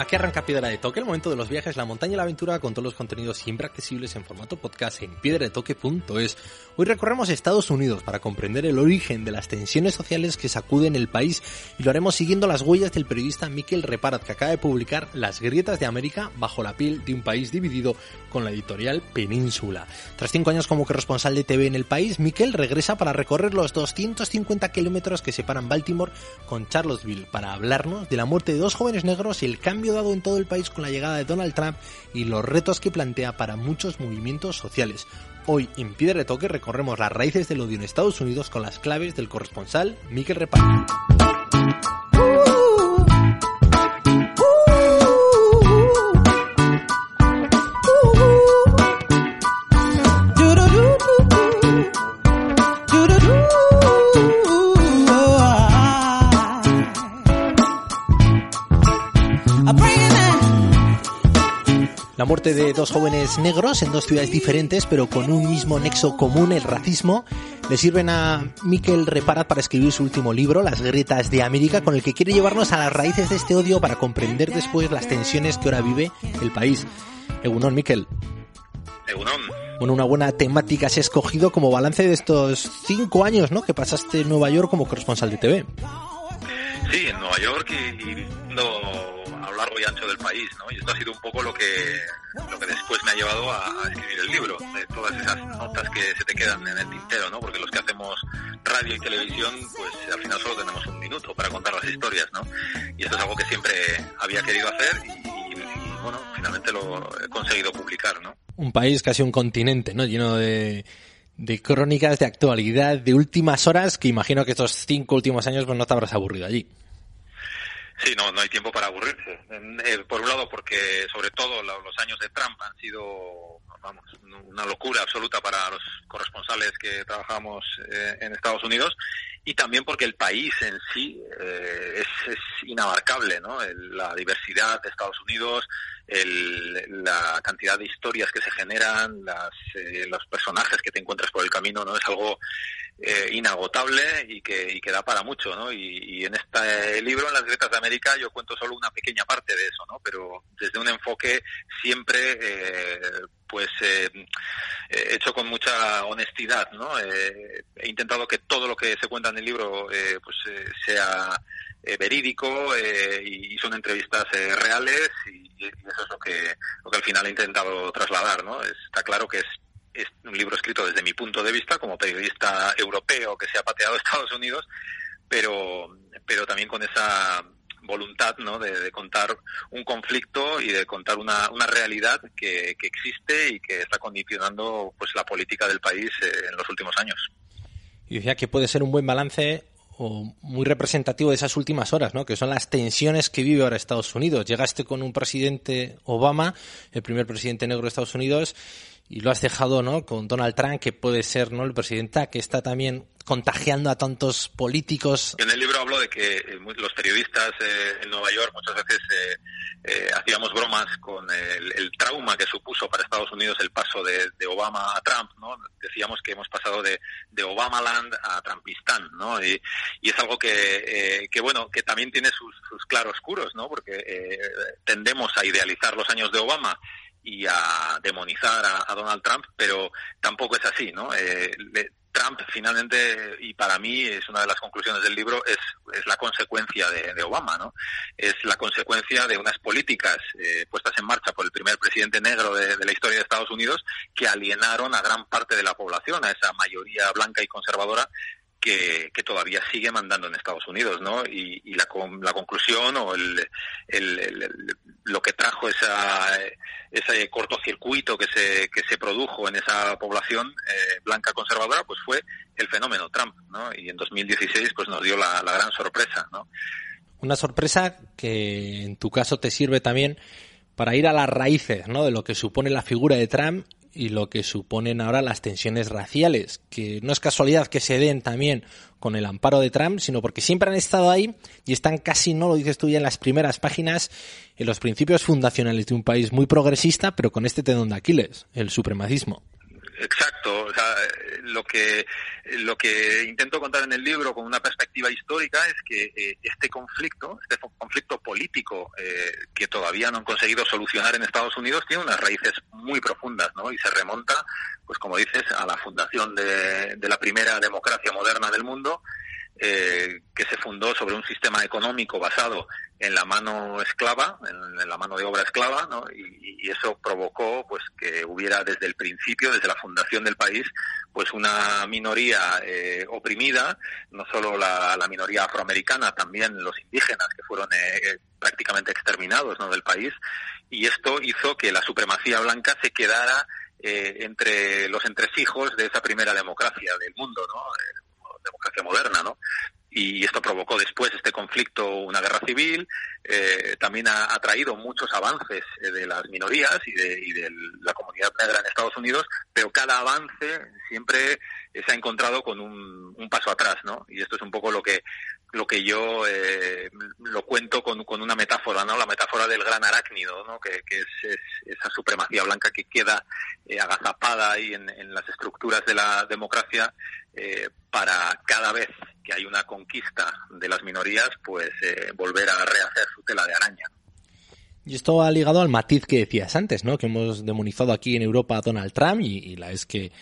Aquí arranca Piedra de Toque, el momento de los viajes, la montaña y la aventura con todos los contenidos siempre accesibles en formato podcast en piedradetoque.es. Hoy recorremos Estados Unidos para comprender el origen de las tensiones sociales que sacuden el país y lo haremos siguiendo las huellas del periodista Miquel Reparat que acaba de publicar Las grietas de América bajo la piel de un país dividido con la editorial Península. Tras cinco años como corresponsal de TV en el país, Miquel regresa para recorrer los 250 kilómetros que separan Baltimore con Charlottesville para hablarnos de la muerte de dos jóvenes negros y el cambio dado en todo el país con la llegada de Donald Trump y los retos que plantea para muchos movimientos sociales. Hoy en Piedra de Toque recorremos las raíces del odio en Estados Unidos con las claves del corresponsal Miquel Reparo. La muerte de dos jóvenes negros en dos ciudades diferentes, pero con un mismo nexo común, el racismo, le sirven a Miquel Reparat para escribir su último libro, Las grietas de América, con el que quiere llevarnos a las raíces de este odio para comprender después las tensiones que ahora vive el país. Egunon, Miquel. Egunon. Bueno, una buena temática se ha escogido como balance de estos cinco años, ¿no? Que pasaste en Nueva York como corresponsal de TV. Sí, en Nueva York y, lo largo y ancho del país, ¿no? Y esto ha sido un poco lo que, lo que después me ha llevado a, escribir el libro, de todas esas notas que se te quedan en el tintero, ¿no? Porque los que hacemos radio y televisión, pues al final solo tenemos un minuto para contar las historias, ¿no? Y esto es algo que siempre había querido hacer y, y bueno, finalmente lo he conseguido publicar, ¿no? Un país, casi un continente, ¿no? Lleno de de crónicas de actualidad de últimas horas que imagino que estos cinco últimos años pues no te habrás aburrido allí. Sí, no, no hay tiempo para aburrirse. Eh, por un lado, porque sobre todo los años de Trump han sido, vamos, una locura absoluta para los corresponsales que trabajamos eh, en Estados Unidos y también porque el país en sí eh, es, es, inabarcable, ¿no? La diversidad de Estados Unidos, el, la cantidad de historias que se generan, las, eh, los personajes que te encuentras por el camino, ¿no? Es algo eh, inagotable y que, y que da para mucho, ¿no? Y, en este libro, en las grietas de América, yo cuento solo una pequeña parte de eso, ¿no? Pero desde un enfoque siempre, eh, pues, eh, hecho con mucha honestidad, ¿no? Eh, he intentado que todo lo que se cuenta en el libro, eh, pues, sea verídico y son entrevistas reales y, eso es lo que, lo que al final he intentado trasladar, ¿no? Está claro que es un libro escrito desde mi punto de vista como periodista europeo que se ha pateado Estados Unidos, pero, pero también con esa voluntad ¿no? de, de contar un conflicto y de contar una, una realidad que, que, existe y que está condicionando pues la política del país eh, en los últimos años. Y decía que puede ser un buen balance o muy representativo de esas últimas horas, ¿no? Que son las tensiones que vive ahora Estados Unidos. Llegaste con un presidente Obama, el primer presidente negro de Estados Unidos, y lo has dejado, ¿no? Con Donald Trump, que puede ser, ¿no? El presidente que está también contagiando a tantos políticos. En el libro hablo de que eh, los periodistas eh, en Nueva York muchas veces eh, eh hacíamos bromas con el, trauma que supuso para Estados Unidos el paso de, de Obama a Trump, ¿no? Decíamos que hemos pasado de, de Obamaland a Trumpistán, ¿no? Y, y es algo que, que, bueno, que también tiene sus, sus claroscuros, ¿no? Porque tendemos a idealizar los años de Obama y a demonizar a, Donald Trump, pero tampoco es así, ¿no? Eh, le, Trump finalmente, y para mí es una de las conclusiones del libro, es, es la consecuencia de, Obama, ¿no? Es la consecuencia de unas políticas eh, puestas en marcha por el primer presidente negro de, la historia de Estados Unidos que alienaron a gran parte de la población, a esa mayoría blanca y conservadora que, todavía sigue mandando en Estados Unidos, ¿no? Y, la, la, conclusión o el, lo que trajo esa, ese cortocircuito que se, que se produjo en esa población eh, blanca conservadora, pues fue el fenómeno Trump, ¿no? Y en 2016 pues nos dio la, la gran sorpresa, ¿no? Una sorpresa que en tu caso te sirve también para ir a las raíces, ¿no? De lo que supone la figura de Trump y lo que suponen ahora las tensiones raciales, que no es casualidad que se den también con el amparo de Trump, sino porque siempre han estado ahí y están casi, no lo dices tú ya en las primeras páginas, en los principios fundacionales de un país muy progresista, pero con este tenón de Aquiles, el supremacismo. Exacto, o sea, lo que lo que intento contar en el libro con una perspectiva histórica es que eh, este conflicto, este conflicto político eh, que todavía no han conseguido solucionar en Estados Unidos tiene unas raíces muy profundas, ¿no? Y se remonta, pues como dices, a la fundación de la primera democracia moderna del mundo eh, que se fundó sobre un sistema económico basado en la mano esclava, en, la mano de obra esclava, ¿no? y, eso provocó pues que hubiera desde el principio, desde la fundación del país, pues una minoría eh, oprimida, no solo la, minoría afroamericana, también los indígenas que fueron eh, prácticamente exterminados ¿no? del país, y esto hizo que la supremacía blanca se quedara entre los entresijos de esa primera democracia del mundo, ¿no? Democracia moderna, ¿no? Y esto provocó después este conflicto, una guerra civil, eh, también ha, traído muchos avances eh, de las minorías y de, la comunidad negra en Estados Unidos, pero cada avance siempre se ha encontrado con un, paso atrás, ¿no? Y esto es un poco lo que lo que yo eh, lo cuento con, con, una metáfora, ¿no? La metáfora del gran arácnido, ¿no? Que, es, esa supremacía blanca que queda agazapada ahí en, en, las estructuras de la democracia eh, para cada vez que hay una conquista de las minorías, pues eh, volver a rehacer su tela de araña. Y esto ha ligado al matiz que decías antes, ¿no? Que hemos demonizado aquí en Europa a Donald Trump y, la es que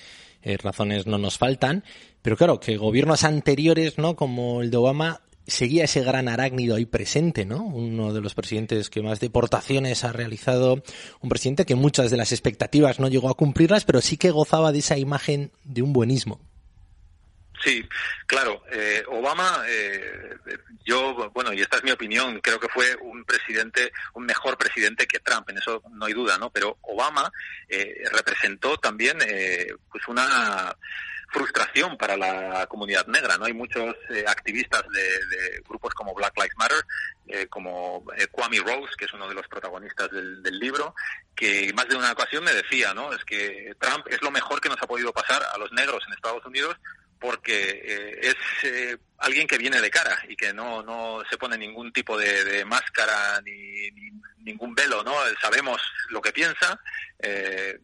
eh, razones no nos faltan. Pero claro, que gobiernos anteriores, ¿no? Como el de Obama, seguía ese gran arácnido ahí presente, ¿no? Uno de los presidentes que más deportaciones ha realizado, un presidente que muchas de las expectativas no llegó a cumplirlas, pero sí que gozaba de esa imagen de un buenismo. Sí, claro. Eh, Obama, eh, yo, bueno, y esta es mi opinión, creo que fue un presidente, un mejor presidente que Trump, en eso no hay duda, ¿no? Pero Obama eh, representó también, pues, una frustración para la comunidad negra, ¿no? Hay muchos activistas de, grupos como Black Lives Matter, como Kwame Rose, que es uno de los protagonistas del, del, libro, que más de una ocasión me decía, ¿no? Es que Trump es lo mejor que nos ha podido pasar a los negros en Estados Unidos porque eh, es eh, alguien que viene de cara y que no, no se pone ningún tipo de, máscara ni, ningún velo, ¿no? Sabemos lo que piensa, eh,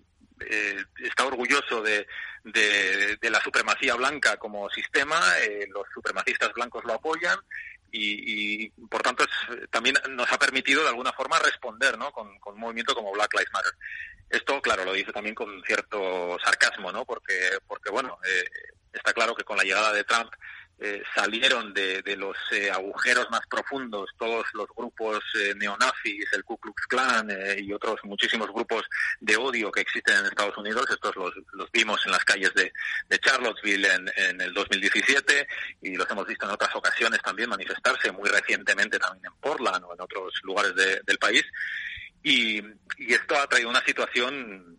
está orgulloso de, de, la supremacía blanca como sistema, los supremacistas blancos lo apoyan y, por tanto también nos ha permitido de alguna forma responder ¿no? con, con un movimiento como Black Lives Matter. Esto, claro, lo dice también con cierto sarcasmo, ¿no? Porque, porque bueno, eh, está claro que con la llegada de Trump eh, salieron de, los eh, agujeros más profundos todos los grupos eh, neonazis, el Ku Klux Klan y otros muchísimos grupos de odio que existen en Estados Unidos. Estos los, vimos en las calles de, Charlottesville en, el 2017 y los hemos visto en otras ocasiones también manifestarse, muy recientemente también en Portland o en otros lugares del país. Y, esto ha traído una situación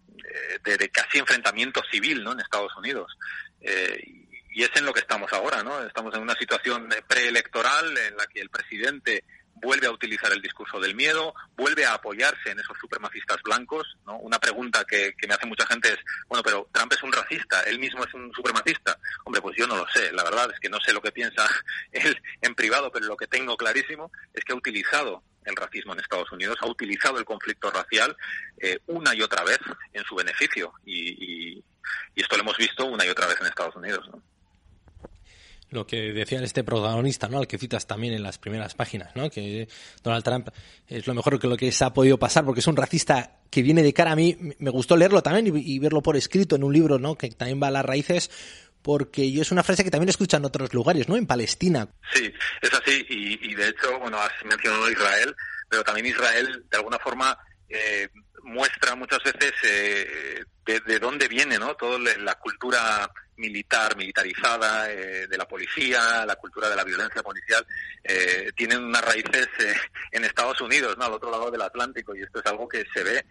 de, de, casi enfrentamiento civil ¿no? en Estados Unidos. Eh, y es en lo que estamos ahora, ¿no? Estamos en una situación preelectoral en la que el presidente vuelve a utilizar el discurso del miedo, vuelve a apoyarse en esos supremacistas blancos, ¿no? Una pregunta que, me hace mucha gente es, bueno, pero Trump es un racista, él mismo es un supremacista. Hombre, pues yo no lo sé, la verdad es que no sé lo que piensa él en privado, pero lo que tengo clarísimo es que ha utilizado el racismo en Estados Unidos, ha utilizado el conflicto racial eh, una y otra vez en su beneficio y, y, esto lo hemos visto una y otra vez en Estados Unidos. ¿no? Lo que decía este protagonista, ¿no? Al que citas también en las primeras páginas, ¿no? Que Donald Trump es lo mejor que lo que se ha podido pasar porque es un racista que viene de cara a mí. Me gustó leerlo también y, verlo por escrito en un libro, ¿no? Que también va a las raíces porque yo es una frase que también escuchan en otros lugares, ¿no? En Palestina. Sí, es así, y, de hecho, bueno, has mencionado Israel, pero también Israel, de alguna forma, eh, muestra muchas veces eh, de, dónde viene no toda la cultura militar militarizada eh, de la policía la cultura de la violencia policial eh, tienen unas raíces eh, en Estados Unidos no al otro lado del Atlántico y esto es algo que se ve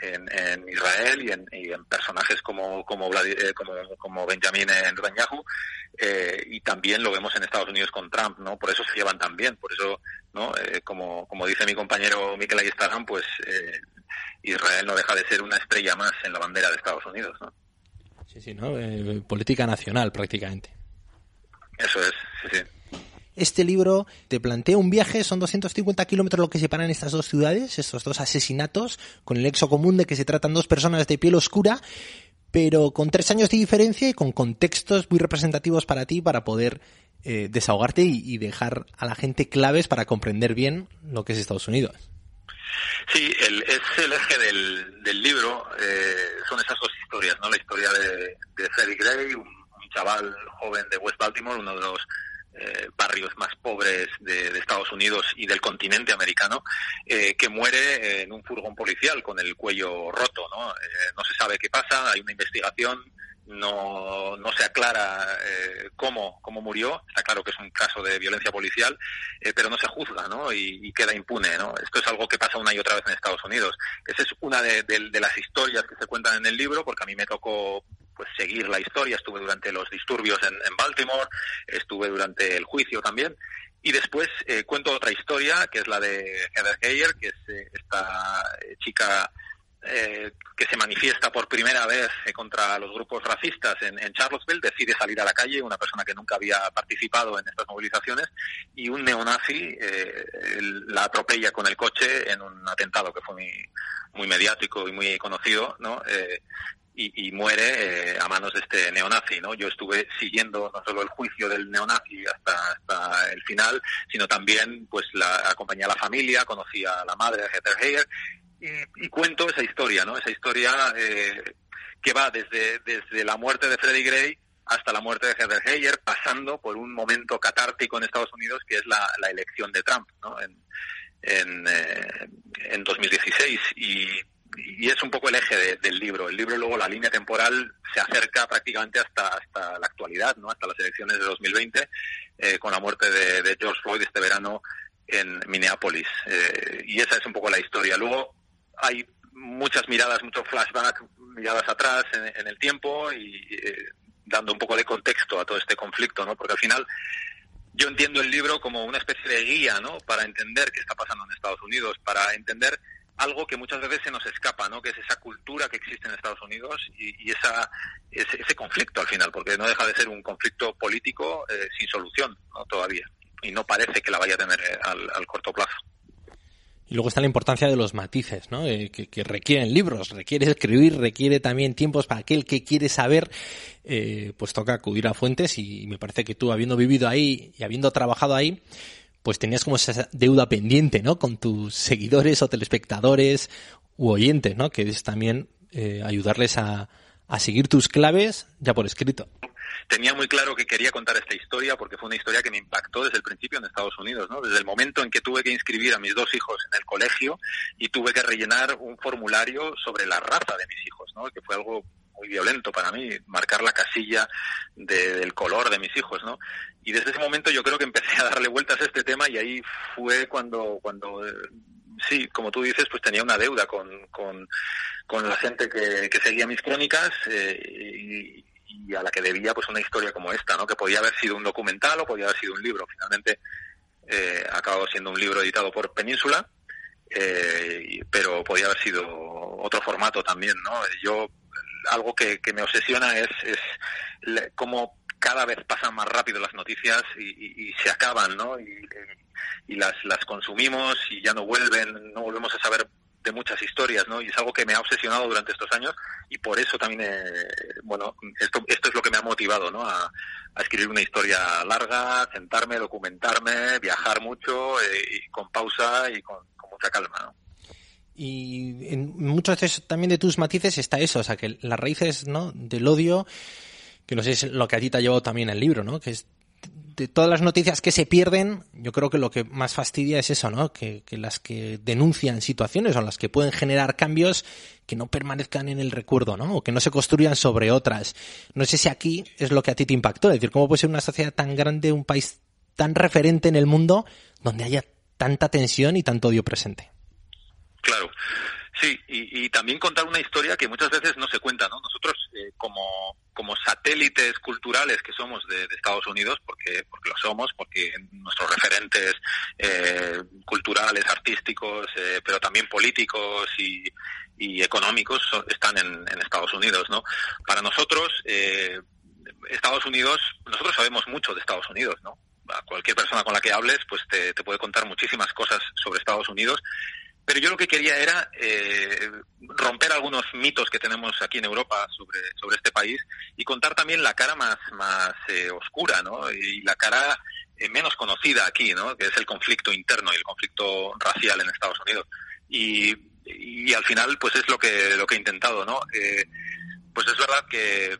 en, Israel y en, personajes como como, como, como Benjamin Netanyahu y también lo vemos en Estados Unidos con Trump no por eso se llevan tan bien por eso no como como dice mi compañero Mikel Ayestarán pues Israel no deja de ser una estrella más en la bandera de Estados Unidos, ¿no? Sí, sí, ¿no? Eh, política nacional prácticamente. Eso es, sí, sí. Este libro te plantea un viaje, son 250 kilómetros lo que separan estas dos ciudades, estos dos asesinatos, con el exo común de que se tratan dos personas de piel oscura, pero con tres años de diferencia y con contextos muy representativos para ti para poder eh, desahogarte y dejar a la gente claves para comprender bien lo que es Estados Unidos. Sí, el, es el eje del, del libro, eh, son esas dos historias, ¿no? La historia de, de Freddie Gray, un, chaval joven de West Baltimore, uno de los eh, barrios más pobres de, Estados Unidos y del continente americano, eh, que muere en un furgón policial con el cuello roto, ¿no? no se sabe qué pasa, hay una investigación, no, no se aclara eh, cómo, cómo murió, está claro que es un caso de violencia policial, eh, pero no se juzga ¿no? Y, queda impune. ¿no? Esto es algo que pasa una y otra vez en Estados Unidos. Esa es una de, las historias que se cuentan en el libro, porque a mí me tocó pues seguir la historia, estuve durante los disturbios en, Baltimore, estuve durante el juicio también, y después eh, cuento otra historia, que es la de Heather Heyer, que es esta chica eh, que se manifiesta por primera vez eh, contra los grupos racistas en, Charlottesville, decide salir a la calle, una persona que nunca había participado en estas movilizaciones, y un neonazi eh, la atropella con el coche en un atentado que fue muy, muy mediático y muy conocido, ¿no? Y, muere a manos de este neonazi, ¿no? Yo estuve siguiendo no solo el juicio del neonazi hasta, hasta el final, sino también, pues, la, acompañé a la familia, conocí a la madre de Heather Heyer y, cuento esa historia, ¿no? Esa historia eh, que va desde, desde la muerte de Freddie Gray hasta la muerte de Heather Heyer, pasando por un momento catártico en Estados Unidos que es la, la elección de Trump, ¿no? En, en, eh, en 2016 y, y, es un poco el eje del libro. El libro luego la línea temporal se acerca prácticamente hasta hasta la actualidad, ¿no? Hasta las elecciones de 2020 eh, con la muerte de, George Floyd este verano en Minneapolis eh, y esa es un poco la historia. Luego hay muchas miradas, muchos flashbacks, miradas atrás en, el tiempo y eh, dando un poco de contexto a todo este conflicto, ¿no? Porque al final yo entiendo el libro como una especie de guía, ¿no? Para entender qué está pasando en Estados Unidos, para entender algo que muchas veces se nos escapa, ¿no? Que es esa cultura que existe en Estados Unidos y, esa, ese, conflicto al final, porque no deja de ser un conflicto político eh, sin solución. Todavía. Y no parece que la vaya a tener eh, al corto plazo. Y luego está la importancia de los matices, ¿no? Eh, que, requieren libros, requiere escribir, requiere también tiempos para aquel que quiere saber, eh, pues toca acudir a fuentes y, me parece que tú, habiendo vivido ahí y habiendo trabajado ahí, pues tenías como esa deuda pendiente, ¿no? Con tus seguidores o telespectadores u oyentes, ¿no? Que es también eh, ayudarles a, a seguir tus claves ya por escrito tenía muy claro que quería contar esta historia porque fue una historia que me impactó desde el principio en Estados Unidos, ¿no? Desde el momento en que tuve que inscribir a mis dos hijos en el colegio y tuve que rellenar un formulario sobre la raza de mis hijos, ¿no? Que fue algo muy violento para mí, marcar la casilla del color de mis hijos, ¿no? Y desde ese momento yo creo que empecé a darle vueltas a este tema y ahí fue cuando, cuando eh, sí, como tú dices, pues tenía una deuda con, con, con la gente que, que seguía mis crónicas eh, y, a la que debía pues una historia como esta, ¿no? Que podía haber sido un documental o podía haber sido un libro. Finalmente eh, acabado siendo un libro editado por Península, eh, pero podía haber sido otro formato también, ¿no? Yo algo que, me obsesiona es, es cómo cada vez pasan más rápido las noticias y, se acaban, ¿no? Y, y, las, las consumimos y ya no vuelven, no volvemos a saber de muchas historias, ¿no? Y es algo que me ha obsesionado durante estos años y por eso también, eh, bueno, esto, esto es lo que me ha motivado, ¿no? A, escribir una historia larga, sentarme, documentarme, viajar mucho, eh, y con pausa y con, mucha calma, ¿no? Y en muchos también de tus matices está eso, o sea, que las raíces, ¿no? Del odio que no sé es lo que a ti te ha llevado también el libro, ¿no? Que es de todas las noticias que se pierden, yo creo que lo que más fastidia es eso, ¿no? Que, que, las que denuncian situaciones o las que pueden generar cambios que no permanezcan en el recuerdo, ¿no? O que no se construyan sobre otras. No sé si aquí es lo que a ti te impactó, es decir, cómo puede ser una sociedad tan grande, un país tan referente en el mundo, donde haya tanta tensión y tanto odio presente. Claro. Sí, y, y, también contar una historia que muchas veces no se cuenta, ¿no? Nosotros, eh, como, como satélites culturales que somos de, Estados Unidos, porque, porque lo somos, porque nuestros referentes eh, culturales, artísticos, eh, pero también políticos y, y económicos están en, en, Estados Unidos, ¿no? Para nosotros, eh, Estados Unidos, nosotros sabemos mucho de Estados Unidos, ¿no? A cualquier persona con la que hables, pues te, te puede contar muchísimas cosas sobre Estados Unidos pero yo lo que quería era eh, romper algunos mitos que tenemos aquí en Europa sobre, sobre este país y contar también la cara más, más eh, oscura, ¿no? Y la cara eh, menos conocida aquí, ¿no? Que es el conflicto interno y el conflicto racial en Estados Unidos. Y, y al final, pues es lo que, lo que he intentado, ¿no? Eh, pues es verdad que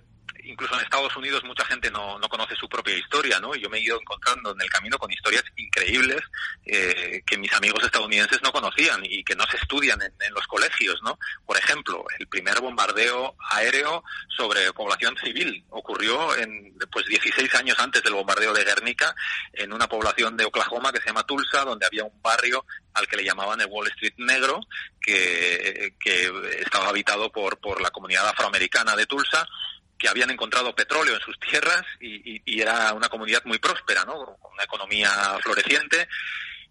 incluso en Estados Unidos mucha gente no, no, conoce su propia historia, ¿no? Y yo me he ido encontrando en el camino con historias increíbles eh, que mis amigos estadounidenses no conocían y que no se estudian en, en, los colegios, ¿no? Por ejemplo, el primer bombardeo aéreo sobre población civil ocurrió en, pues 16 años antes del bombardeo de Guernica en una población de Oklahoma que se llama Tulsa, donde había un barrio al que le llamaban el Wall Street negro, que, que estaba habitado por, por la comunidad afroamericana de Tulsa que habían encontrado petróleo en sus tierras y, y, era una comunidad muy próspera, ¿no? Con una economía floreciente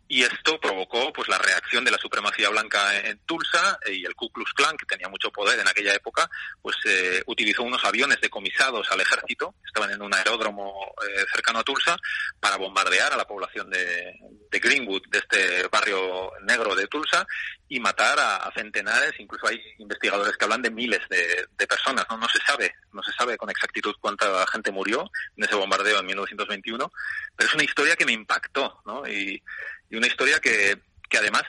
y esto provocó pues la reacción de la supremacía blanca en Tulsa y el Ku Klux Klan que tenía mucho poder en aquella época pues eh, utilizó unos aviones decomisados al ejército estaban en un aeródromo eh, cercano a Tulsa para bombardear a la población de, de, Greenwood de este barrio negro de Tulsa y matar a, a, centenares incluso hay investigadores que hablan de miles de, de personas no no se sabe no se sabe con exactitud cuánta gente murió en ese bombardeo en 1921 pero es una historia que me impactó no y y una historia que, que además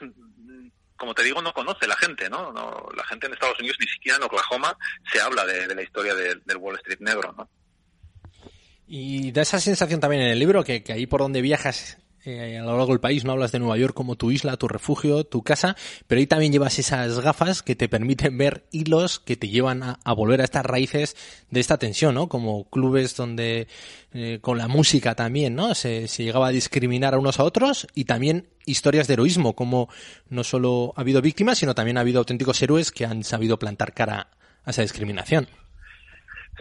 como te digo, no conoce la gente, ¿no? la gente en Estados Unidos, ni siquiera en Oklahoma, se habla de, la historia de, del Wall Street negro, ¿no? Y da esa sensación también en el libro que ahí por donde viajas a lo largo del país no hablas de Nueva York como tu isla, tu refugio, tu casa, pero ahí también llevas esas gafas que te permiten ver hilos que te llevan a, a volver a estas raíces de esta tensión, ¿no? Como clubes donde eh, con la música también, ¿no? Se, se, llegaba a discriminar a unos a otros y también historias de heroísmo, como no solo ha habido víctimas, sino también ha habido auténticos héroes que han sabido plantar cara a esa discriminación.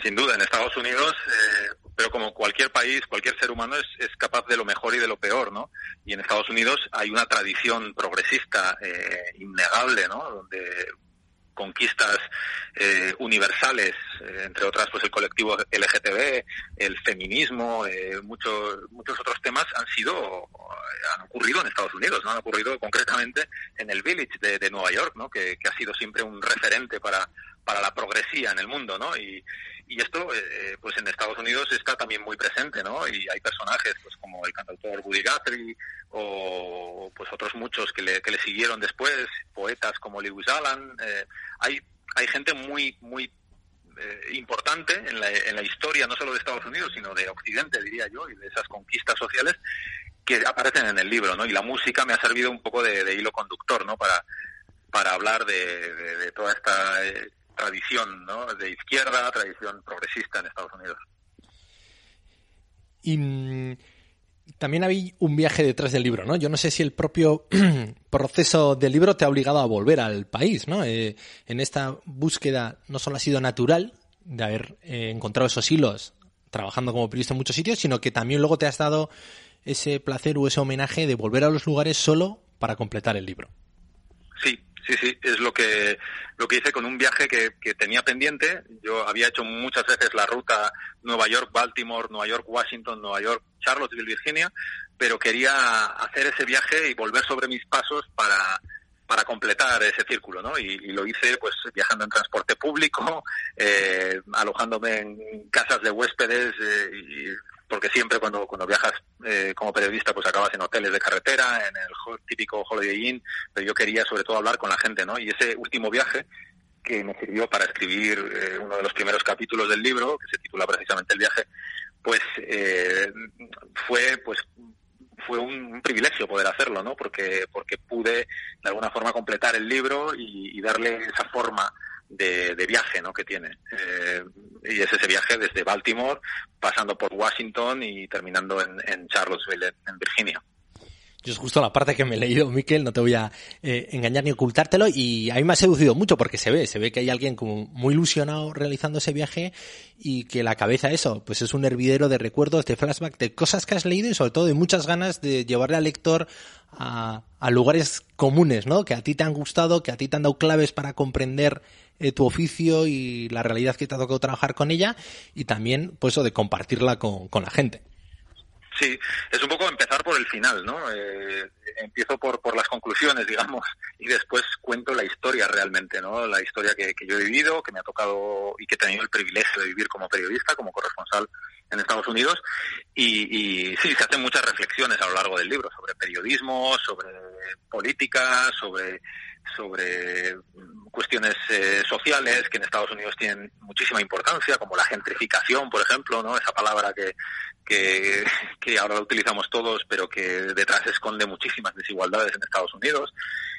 Sin duda, en Estados Unidos eh, pero como cualquier país, cualquier ser humano es, es, capaz de lo mejor y de lo peor, ¿no? Y en Estados Unidos hay una tradición progresista eh, innegable, ¿no? Donde conquistas eh, universales, eh, entre otras, pues el colectivo LGTB, el feminismo, eh, muchos muchos otros temas han sido han ocurrido en Estados Unidos, no han ocurrido concretamente en el Village de, de Nueva York, ¿no? Que, que, ha sido siempre un referente para para la progresía en el mundo, ¿no? Y, y esto, eh, pues en Estados Unidos está también muy presente, ¿no? Y hay personajes, pues como el cantautor Woody Guthrie o pues otros muchos que le, que le siguieron después, poetas como Lewis Allen. Eh, hay, hay gente muy, muy eh, importante en la, en la historia no solo de Estados Unidos, sino de Occidente, diría yo, y de esas conquistas sociales que aparecen en el libro, ¿no? Y la música me ha servido un poco de, hilo conductor, ¿no? Para, para hablar de, de, de toda esta eh, tradición ¿no? de izquierda, tradición progresista en Estados Unidos. Y mm, también había un viaje detrás del libro, ¿no? Yo no sé si el propio proceso del libro te ha obligado a volver al país, ¿no? Eh, en esta búsqueda no solo ha sido natural de haber eh, encontrado esos hilos trabajando como periodista en muchos sitios, sino que también luego te has dado ese placer o ese homenaje de volver a los lugares solo para completar el libro. Sí, Sí, sí, es lo que lo que hice con un viaje que, que, tenía pendiente. Yo había hecho muchas veces la ruta Nueva York, Baltimore, Nueva York, Washington, Nueva York, Charlottesville, Virginia, pero quería hacer ese viaje y volver sobre mis pasos para para completar ese círculo, ¿no? Y, y, lo hice pues viajando en transporte público, eh, alojándome en casas de huéspedes eh, y porque siempre cuando, cuando viajas eh, como periodista pues acabas en hoteles de carretera, en el típico Holiday Inn, pero yo quería sobre todo hablar con la gente, ¿no? Y ese último viaje, que me sirvió para escribir eh, uno de los primeros capítulos del libro, que se titula precisamente El viaje, pues eh, fue pues fue un, privilegio poder hacerlo, ¿no? Porque porque pude de alguna forma completar el libro y, darle esa forma de, viaje, ¿no? Que tiene eh, y es ese viaje desde Baltimore, pasando por Washington y terminando en, en Charlottesville, en Virginia. Yo es justo la parte que me he leído, Miquel, no te voy a eh, engañar ni ocultártelo y a mí me ha seducido mucho porque se ve, se ve que hay alguien como muy ilusionado realizando ese viaje y que la cabeza eso, pues es un hervidero de recuerdos, de flashback, de cosas que has leído y sobre todo de muchas ganas de llevarle al lector a, lugares comunes, ¿no? Que a ti te han gustado, que a ti te han dado claves para comprender eh, tu oficio y la realidad que te ha tocado trabajar con ella y también, pues eso, de compartirla con, con la gente. Sí, es un poco empezar por el final, ¿no? Eh, empiezo por, por las conclusiones, digamos, y después cuento la historia realmente, ¿no? La historia que, que, yo he vivido, que me ha tocado y que he tenido el privilegio de vivir como periodista, como corresponsal en Estados Unidos. Y, y sí, se hacen muchas reflexiones a lo largo del libro sobre periodismo, sobre política, sobre sobre cuestiones eh, sociales que en Estados Unidos tienen muchísima importancia, como la gentrificación, por ejemplo, ¿no? Esa palabra que, que, ahora la utilizamos todos, pero que detrás esconde muchísimas desigualdades en Estados Unidos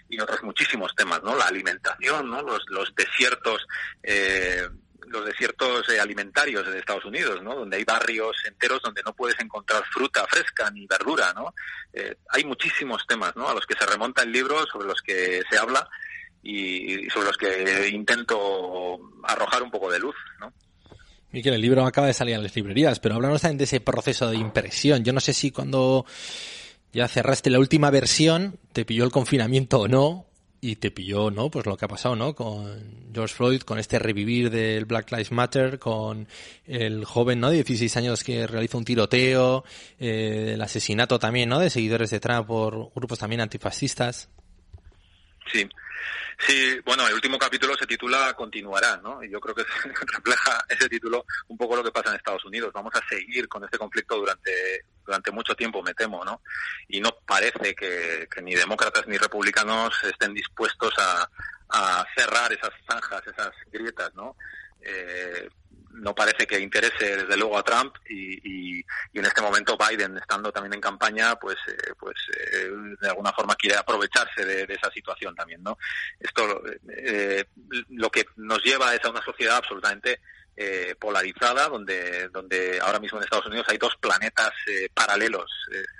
y otros muchísimos temas, ¿no? La alimentación, ¿no? Los, los desiertos eh, los desiertos eh, alimentarios de Estados Unidos, ¿no? Donde hay barrios enteros donde no puedes encontrar fruta fresca ni verdura, ¿no? Eh, hay muchísimos temas, ¿no? A los que se remonta el libro, sobre los que se habla y sobre los que intento arrojar un poco de luz, ¿no? Miquel, el libro acaba de salir a las librerías, pero hablamos también de ese proceso de impresión. Yo no sé si cuando ya cerraste la última versión te pilló el confinamiento o no, y te pilló, ¿no? Pues lo que ha pasado, ¿no? Con George Floyd, con este revivir del Black Lives Matter, con el joven, ¿no? De 16 años que realiza un tiroteo, eh, el asesinato también, ¿no? De seguidores de Trump por grupos también antifascistas. Sí. Sí, bueno, el último capítulo se titula Continuará, ¿no? Y yo creo que refleja ese título un poco lo que pasa en Estados Unidos. Vamos a seguir con este conflicto durante, durante mucho tiempo, me temo, ¿no? Y no parece que, ni demócratas ni republicanos estén dispuestos a, a cerrar esas zanjas, esas grietas, ¿no? Eh, no parece que interese desde luego a Trump y, y, en este momento Biden estando también en campaña pues eh, pues eh, de alguna forma quiere aprovecharse de, esa situación también no esto eh, lo que nos lleva es a una sociedad absolutamente polarizada donde donde ahora mismo en Estados Unidos hay dos planetas paralelos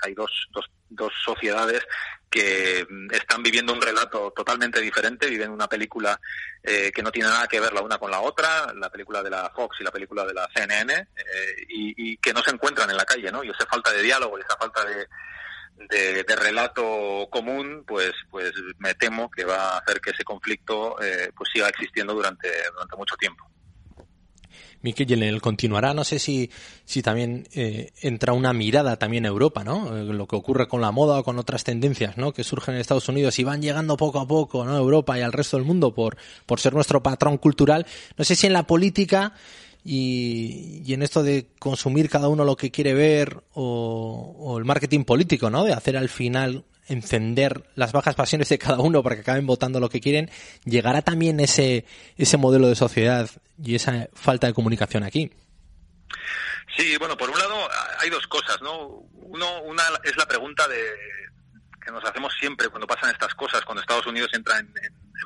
hay dos, dos dos sociedades que mm, están viviendo un relato totalmente diferente, viven una película eh, que no tiene nada que ver la una con la otra, la película de la Fox y la película de la CNN, eh, y, que no se encuentran en la calle, ¿no? Y esa falta de diálogo y esa falta de, de, relato común, pues, pues me temo que va a hacer que ese conflicto eh, pues siga existiendo durante, durante mucho tiempo. Miquel, el continuará, no sé si, si también eh, entra una mirada también a Europa, ¿no? Eh, lo que ocurre con la moda o con otras tendencias, ¿no? Que surgen en Estados Unidos y van llegando poco a poco, ¿no? A Europa y al resto del mundo por, por ser nuestro patrón cultural. No sé si en la política y, y en esto de consumir cada uno lo que quiere ver o, o el marketing político, ¿no? De hacer al final encender las bajas pasiones de cada uno para que acaben votando lo que quieren, llegará también ese, ese modelo de sociedad y esa falta de comunicación aquí. Sí, bueno, por un lado hay dos cosas, ¿no? Uno, una es la pregunta de que nos hacemos siempre cuando pasan estas cosas, cuando Estados Unidos entra en,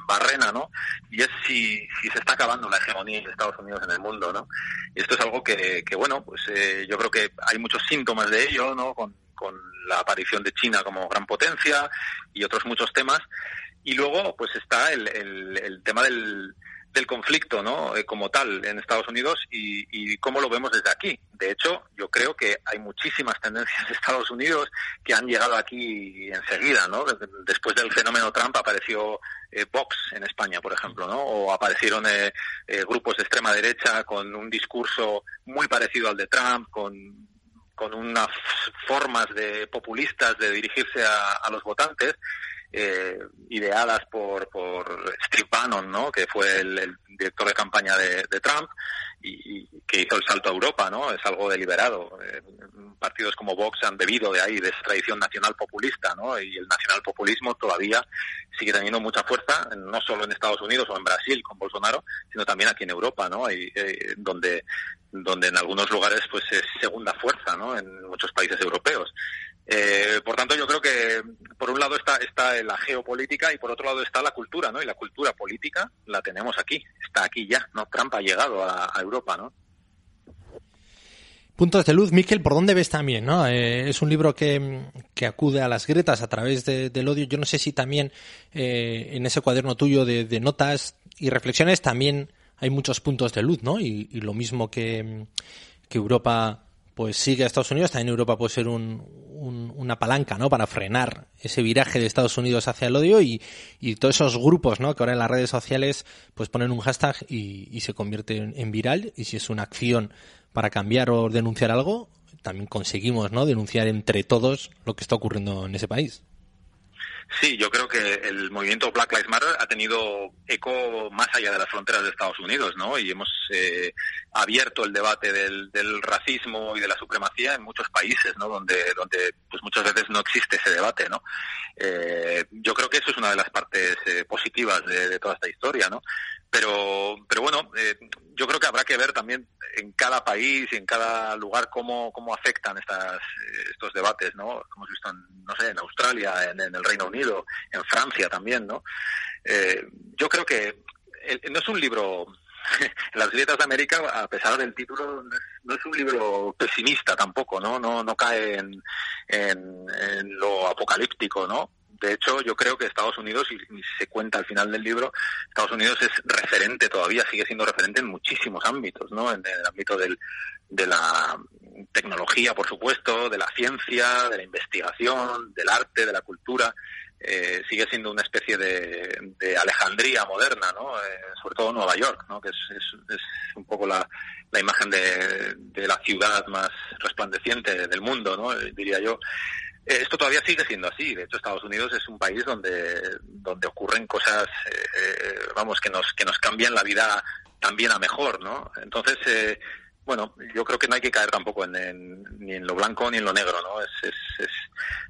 barrena, ¿no? Y es si, si se está acabando la hegemonía de Estados Unidos en el mundo, ¿no? Y esto es algo que, que bueno, pues eh, yo creo que hay muchos síntomas de ello, ¿no? Con, con la aparición de China como gran potencia y otros muchos temas. Y luego, pues está el, el, tema del, del conflicto, ¿no? Eh, como tal en Estados Unidos y, y, cómo lo vemos desde aquí. De hecho, yo creo que hay muchísimas tendencias de Estados Unidos que han llegado aquí enseguida, ¿no? Después del fenómeno Trump apareció eh, Vox en España, por ejemplo, ¿no? O aparecieron eh, grupos de extrema derecha con un discurso muy parecido al de Trump, con con unas formas de populistas de dirigirse a, los votantes eh, ideadas por, por Steve Bannon, ¿no? que fue el, director de campaña de, Trump y, que hizo el salto a Europa, ¿no? Es algo deliberado. Eh, partidos como Vox han bebido de ahí, de esa tradición nacional populista, ¿no? Y el nacional populismo todavía sigue teniendo mucha fuerza, no solo en Estados Unidos o en Brasil con Bolsonaro, sino también aquí en Europa, ¿no? Y, eh, donde, donde en algunos lugares pues es segunda fuerza, ¿no? En muchos países europeos. Eh, por tanto, yo creo que por un lado está, está la geopolítica y por otro lado está la cultura, ¿no? Y la cultura política la tenemos aquí, está aquí ya, ¿no? Trump ha llegado a, Europa, ¿no? Puntos de luz, Miquel, ¿por dónde ves también? ¿no? Eh, es un libro que, que, acude a las gretas a través del odio. Yo no sé si también eh, en ese cuaderno tuyo de, notas y reflexiones también hay muchos puntos de luz, ¿no? Y, y lo mismo que, que Europa pues sigue a Estados Unidos, también Europa puede ser un, una palanca, ¿no? Para frenar ese viraje de Estados Unidos hacia el odio y, y, todos esos grupos, ¿no? Que ahora en las redes sociales pues ponen un hashtag y, y se convierte en, viral y si es una acción para cambiar o denunciar algo, también conseguimos, ¿no? Denunciar entre todos lo que está ocurriendo en ese país. Sí, yo creo que el movimiento Black Lives Matter ha tenido eco más allá de las fronteras de Estados Unidos, ¿no? Y hemos eh, abierto el debate del, racismo y de la supremacía en muchos países, ¿no? Donde, donde pues muchas veces no existe ese debate, ¿no? Eh, yo creo que eso es una de las partes eh, positivas de, de, toda esta historia, ¿no? Pero, pero bueno, eh, yo creo que habrá que ver también en cada país y en cada lugar cómo, cómo afectan estas, estos debates, ¿no? Hemos visto, en, no sé, en Australia, en, el Reino Unido, en Francia también, ¿no? Eh, yo creo que no es un libro las grietas de América, a pesar del título, no es, un libro pesimista tampoco, ¿no? No, no cae en, lo apocalíptico, ¿no? De hecho, yo creo que Estados Unidos, y, se cuenta al final del libro, Estados Unidos es referente todavía, sigue siendo referente en muchísimos ámbitos, ¿no? En, el ámbito de la tecnología, por supuesto, de la ciencia, de la investigación, del arte, de la cultura. Eh, sigue siendo una especie de, Alejandría moderna, ¿no? Eh, sobre todo Nueva York, ¿no? que es, es, un poco la, imagen de, de, la ciudad más resplandeciente del mundo, ¿no? diría yo. Eh, esto todavía sigue siendo así. De hecho, Estados Unidos es un país donde, donde ocurren cosas, eh, eh, vamos, que nos, que nos cambian la vida también a mejor, ¿no? Entonces, bueno, yo creo que no hay que caer tampoco en, ni en lo blanco ni en lo negro, ¿no? Es, es,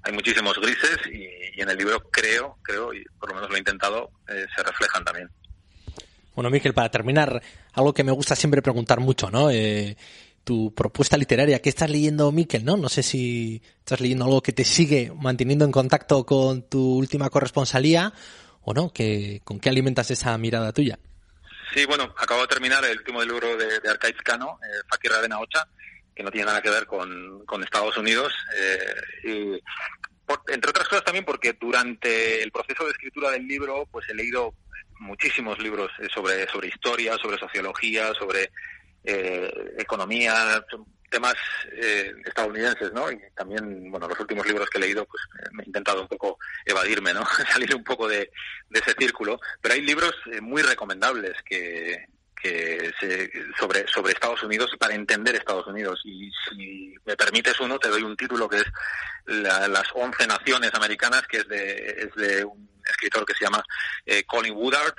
hay muchísimos grises y, en el libro creo, creo, y por lo menos lo he intentado, se reflejan también. Bueno, Miquel, para terminar, algo que me gusta siempre preguntar mucho, ¿no? Eh, tu propuesta literaria. ¿Qué estás leyendo, Miquel? ¿no? no sé si estás leyendo algo que te sigue manteniendo en contacto con tu última corresponsalía o no. que ¿Con qué alimentas esa mirada tuya? Sí, bueno, acabo de terminar el último libro de, de Arcaiz Cano, eh, Fakir Ravena Ocha, que no tiene nada que ver con, con Estados Unidos. Eh, y entre otras cosas también porque durante el proceso de escritura del libro, pues he leído muchísimos libros eh, sobre, sobre historia, sobre sociología, sobre eh, economía, temas eh, estadounidenses, ¿no? Y también, bueno, los últimos libros que he leído, pues me he intentado un poco evadirme, ¿no? Salir un poco de, ese círculo. Pero hay libros eh, muy recomendables que, que se, sobre, sobre Estados Unidos para entender Estados Unidos. Y si me permites uno, te doy un título que es Las once naciones americanas, que es de, es de un escritor que se llama Colin Woodard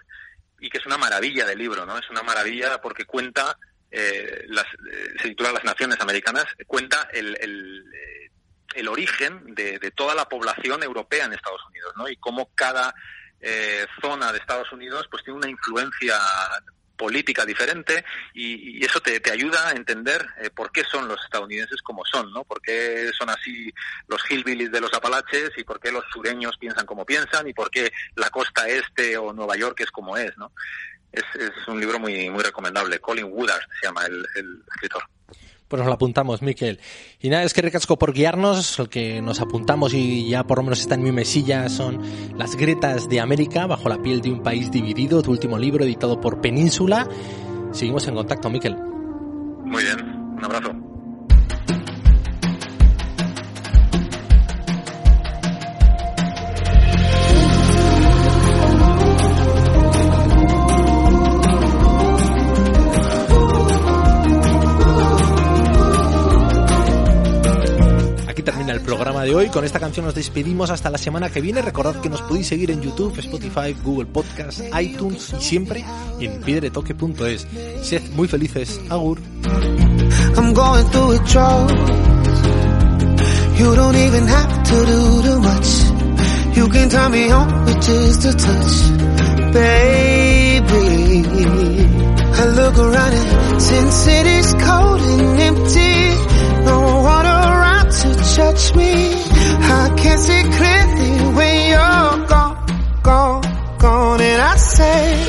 y que es una maravilla de libro, ¿no? Es una maravilla porque cuenta eh, las, eh, se titula Las Naciones Americanas, cuenta el, el, eh, el origen de, de, toda la población europea en Estados Unidos, ¿no? Y cómo cada eh, zona de Estados Unidos pues tiene una influencia política diferente y, y eso te, te, ayuda a entender eh, por qué son los estadounidenses como son, ¿no? Por qué son así los hillbillies de los Apalaches y por qué los sureños piensan como piensan y por qué la costa este o Nueva York es como es, ¿no? Es, es un libro muy, muy recomendable. Colin Woodard se llama el, el escritor. Pues nos lo apuntamos, Miquel. Y nada, es que recasco por guiarnos. Lo que nos apuntamos y ya por lo menos está en mi mesilla son Las Gretas de América, bajo la piel de un país dividido, tu último libro editado por Península. Seguimos en contacto, Miquel. Muy bien, un abrazo. Termina el programa de hoy. Con esta canción nos despedimos hasta la semana que viene. Recordad que nos podéis seguir en YouTube, Spotify, Google Podcast, iTunes y siempre en piedretoque.es. Sed muy felices. Agur. I'm going through withdrawals. You don't even have to do too much. You can turn me on with just a touch, baby. I look around and since city's cold and empty, no around to touch me. I can't see clearly when you're gone, gone, gone, and I say,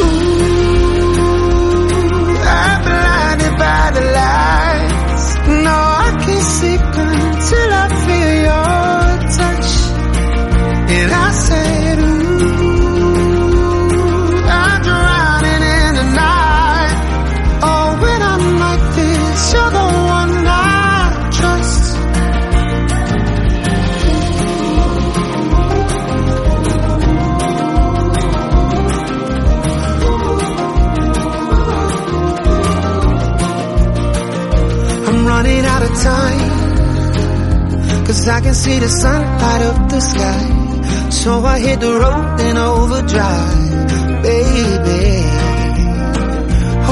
Cause I can see the sun light up the sky. So I hit the road in overdrive, baby.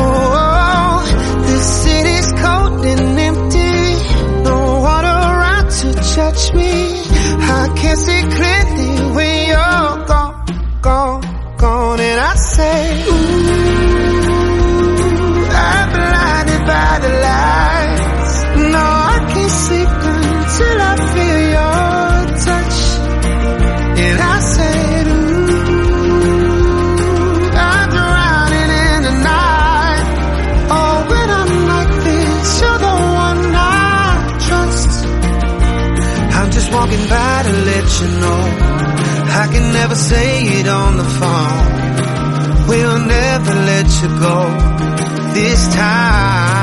Oh, the city's cold and empty. No one around to touch me. I can't see clearly when you're gone, gone, gone. And I say, can never say it on the phone. We'll never let you go this time.